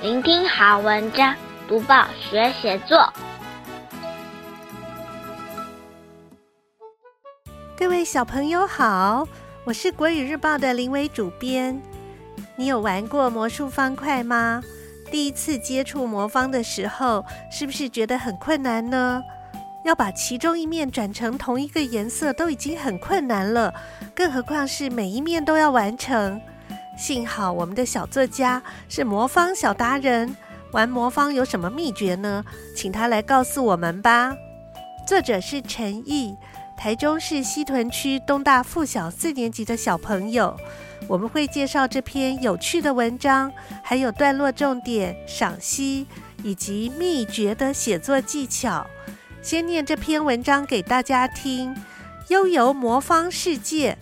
聆听好文章，读报学写作。各位小朋友好，我是国语日报的林伟主编。你有玩过魔术方块吗？第一次接触魔方的时候，是不是觉得很困难呢？要把其中一面转成同一个颜色都已经很困难了，更何况是每一面都要完成。幸好我们的小作家是魔方小达人，玩魔方有什么秘诀呢？请他来告诉我们吧。作者是陈毅，台中市西屯区东大附小四年级的小朋友。我们会介绍这篇有趣的文章，还有段落重点、赏析以及秘诀的写作技巧。先念这篇文章给大家听：悠游魔方世界。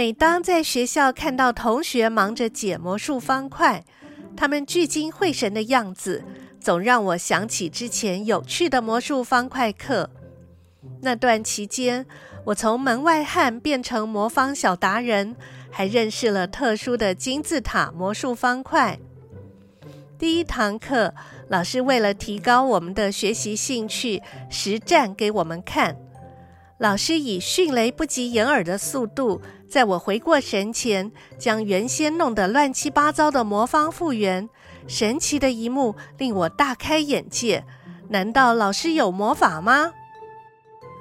每当在学校看到同学忙着解魔术方块，他们聚精会神的样子，总让我想起之前有趣的魔术方块课。那段期间，我从门外汉变成魔方小达人，还认识了特殊的金字塔魔术方块。第一堂课，老师为了提高我们的学习兴趣，实战给我们看。老师以迅雷不及掩耳的速度，在我回过神前，将原先弄得乱七八糟的魔方复原。神奇的一幕令我大开眼界。难道老师有魔法吗？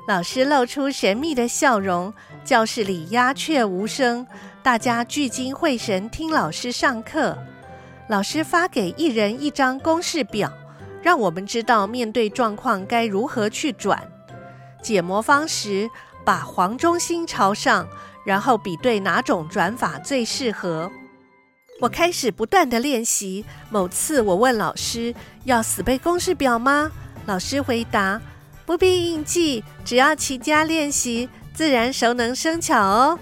老师露出神秘的笑容，教室里鸦雀无声，大家聚精会神听老师上课。老师发给一人一张公式表，让我们知道面对状况该如何去转。解魔方时，把黄中心朝上，然后比对哪种转法最适合。我开始不断地练习。某次，我问老师：“要死背公式表吗？”老师回答：“不必硬记，只要勤加练习，自然熟能生巧哦。”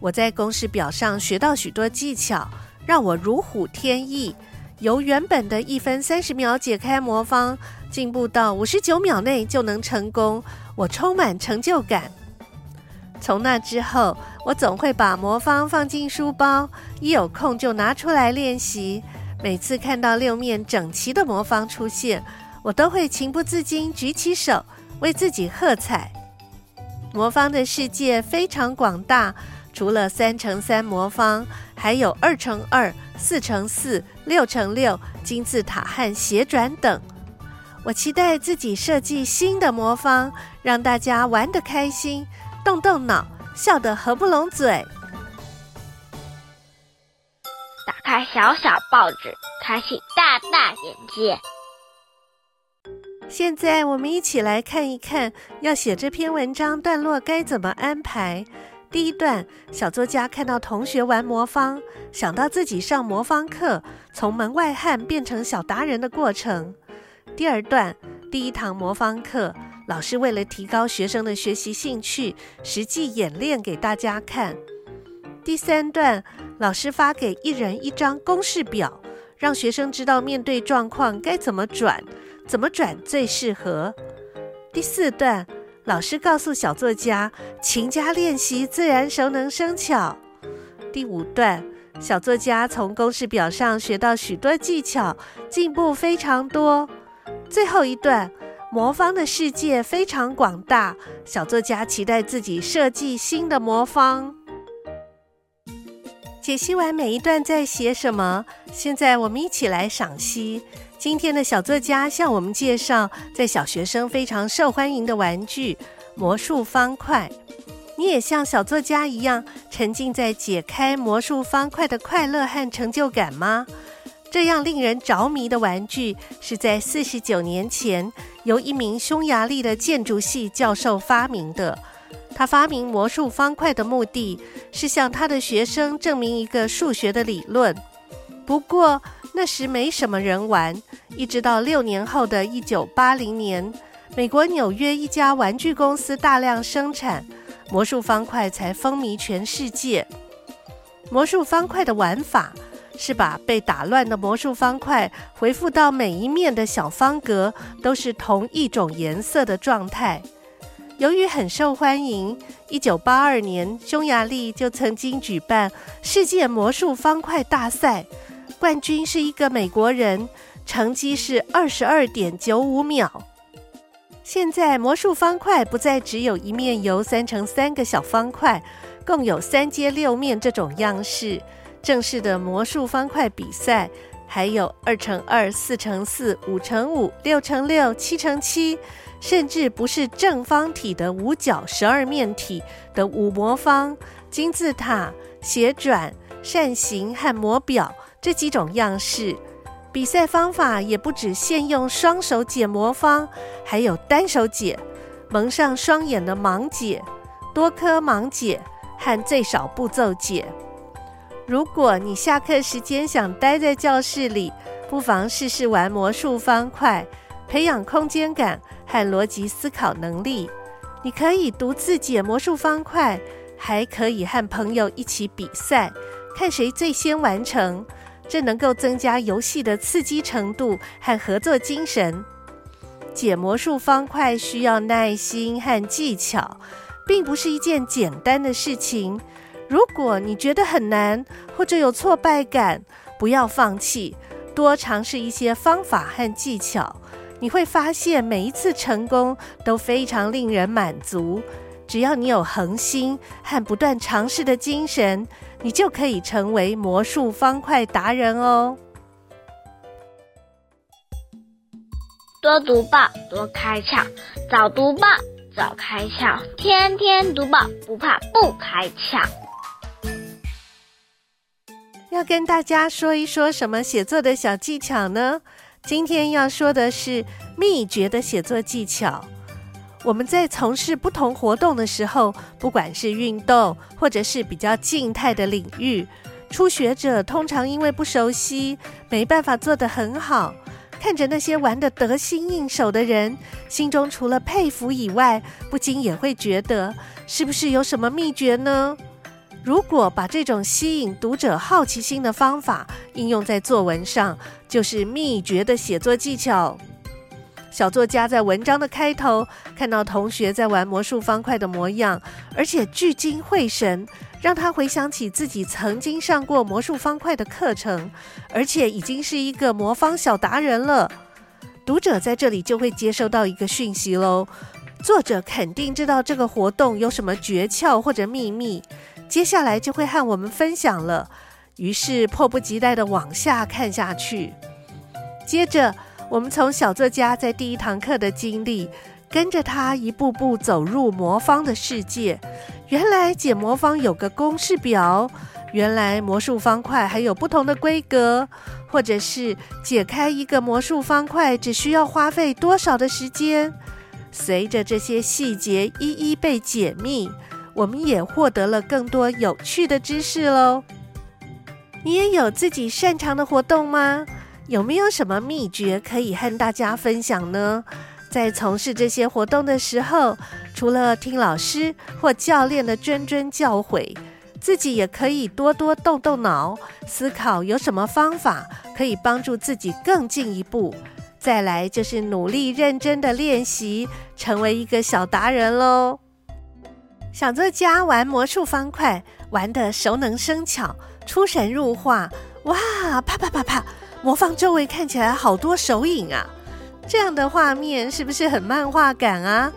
我在公式表上学到许多技巧，让我如虎添翼。由原本的一分三十秒解开魔方，进步到五十九秒内就能成功，我充满成就感。从那之后，我总会把魔方放进书包，一有空就拿出来练习。每次看到六面整齐的魔方出现，我都会情不自禁举起手为自己喝彩。魔方的世界非常广大。除了三乘三魔方，还有二乘二、四乘四、六乘六、金字塔和斜转等。我期待自己设计新的魔方，让大家玩得开心，动动脑，笑得合不拢嘴。打开小小报纸，开启大大眼界。现在我们一起来看一看，要写这篇文章段落该怎么安排。第一段，小作家看到同学玩魔方，想到自己上魔方课，从门外汉变成小达人的过程。第二段，第一堂魔方课，老师为了提高学生的学习兴趣，实际演练给大家看。第三段，老师发给一人一张公式表，让学生知道面对状况该怎么转，怎么转最适合。第四段。老师告诉小作家，勤加练习，自然熟能生巧。第五段，小作家从公式表上学到许多技巧，进步非常多。最后一段，魔方的世界非常广大，小作家期待自己设计新的魔方。解析完每一段在写什么，现在我们一起来赏析。今天的小作家向我们介绍，在小学生非常受欢迎的玩具——魔术方块。你也像小作家一样，沉浸在解开魔术方块的快乐和成就感吗？这样令人着迷的玩具，是在四十九年前由一名匈牙利的建筑系教授发明的。他发明魔术方块的目的是向他的学生证明一个数学的理论。不过，那时没什么人玩，一直到六年后的一九八零年，美国纽约一家玩具公司大量生产魔术方块，才风靡全世界。魔术方块的玩法是把被打乱的魔术方块恢复到每一面的小方格都是同一种颜色的状态。由于很受欢迎，一九八二年匈牙利就曾经举办世界魔术方块大赛，冠军是一个美国人，成绩是二十二点九五秒。现在魔术方块不再只有一面由三乘三个小方块，共有三阶六面这种样式。正式的魔术方块比赛还有二乘二、四乘四、五乘五、六乘六、七乘七，甚至不是正方体的五角十二面体的五魔方、金字塔、斜转、扇形和魔表这几种样式。比赛方法也不只限用双手解魔方，还有单手解、蒙上双眼的盲解、多颗盲解和最少步骤解。如果你下课时间想待在教室里，不妨试试玩魔术方块，培养空间感和逻辑思考能力。你可以独自解魔术方块，还可以和朋友一起比赛，看谁最先完成。这能够增加游戏的刺激程度和合作精神。解魔术方块需要耐心和技巧，并不是一件简单的事情。如果你觉得很难或者有挫败感，不要放弃，多尝试一些方法和技巧，你会发现每一次成功都非常令人满足。只要你有恒心和不断尝试的精神，你就可以成为魔术方块达人哦。多读报，多开窍；早读报，早开窍；天天读报，不怕不开窍。要跟大家说一说什么写作的小技巧呢？今天要说的是秘诀的写作技巧。我们在从事不同活动的时候，不管是运动或者是比较静态的领域，初学者通常因为不熟悉，没办法做得很好。看着那些玩得得心应手的人，心中除了佩服以外，不禁也会觉得，是不是有什么秘诀呢？如果把这种吸引读者好奇心的方法应用在作文上，就是秘诀的写作技巧。小作家在文章的开头看到同学在玩魔术方块的模样，而且聚精会神，让他回想起自己曾经上过魔术方块的课程，而且已经是一个魔方小达人了。读者在这里就会接收到一个讯息喽，作者肯定知道这个活动有什么诀窍或者秘密。接下来就会和我们分享了，于是迫不及待地往下看下去。接着，我们从小作家在第一堂课的经历，跟着他一步步走入魔方的世界。原来解魔方有个公式表，原来魔术方块还有不同的规格，或者是解开一个魔术方块只需要花费多少的时间。随着这些细节一一被解密。我们也获得了更多有趣的知识喽。你也有自己擅长的活动吗？有没有什么秘诀可以和大家分享呢？在从事这些活动的时候，除了听老师或教练的谆谆教诲，自己也可以多多动动脑，思考有什么方法可以帮助自己更进一步。再来就是努力认真的练习，成为一个小达人喽。小作家玩魔术方块，玩得熟能生巧，出神入化。哇，啪啪啪啪，魔方周围看起来好多手影啊！这样的画面是不是很漫画感啊？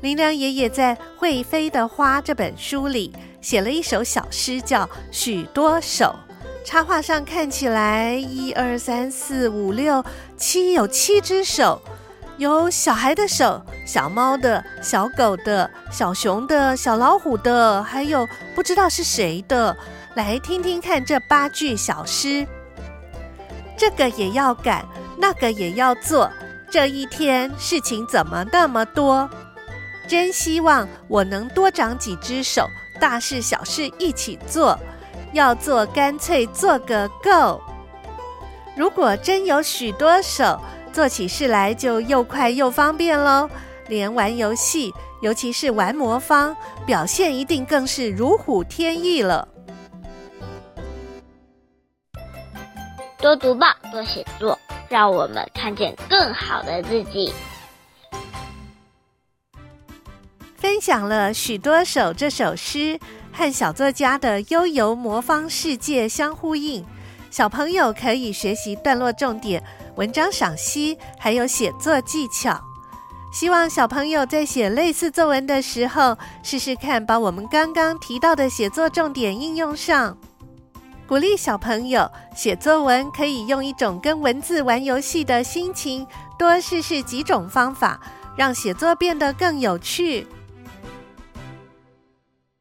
林良爷爷在《会飞的花》这本书里写了一首小诗，叫《许多手》。插画上看起来，一二三四五六七，有七只手。有小孩的手、小猫的、小狗的、小熊的、小老虎的，还有不知道是谁的。来听听看这八句小诗：这个也要赶，那个也要做，这一天事情怎么那么多？真希望我能多长几只手，大事小事一起做。要做干脆做个够。如果真有许多手。做起事来就又快又方便喽，连玩游戏，尤其是玩魔方，表现一定更是如虎添翼了。多读报，多写作，让我们看见更好的自己。分享了许多首这首诗和小作家的悠游魔方世界相呼应，小朋友可以学习段落重点、文章赏析，还有写作技巧。希望小朋友在写类似作文的时候，试试看把我们刚刚提到的写作重点应用上。鼓励小朋友写作文，可以用一种跟文字玩游戏的心情，多试试几种方法，让写作变得更有趣。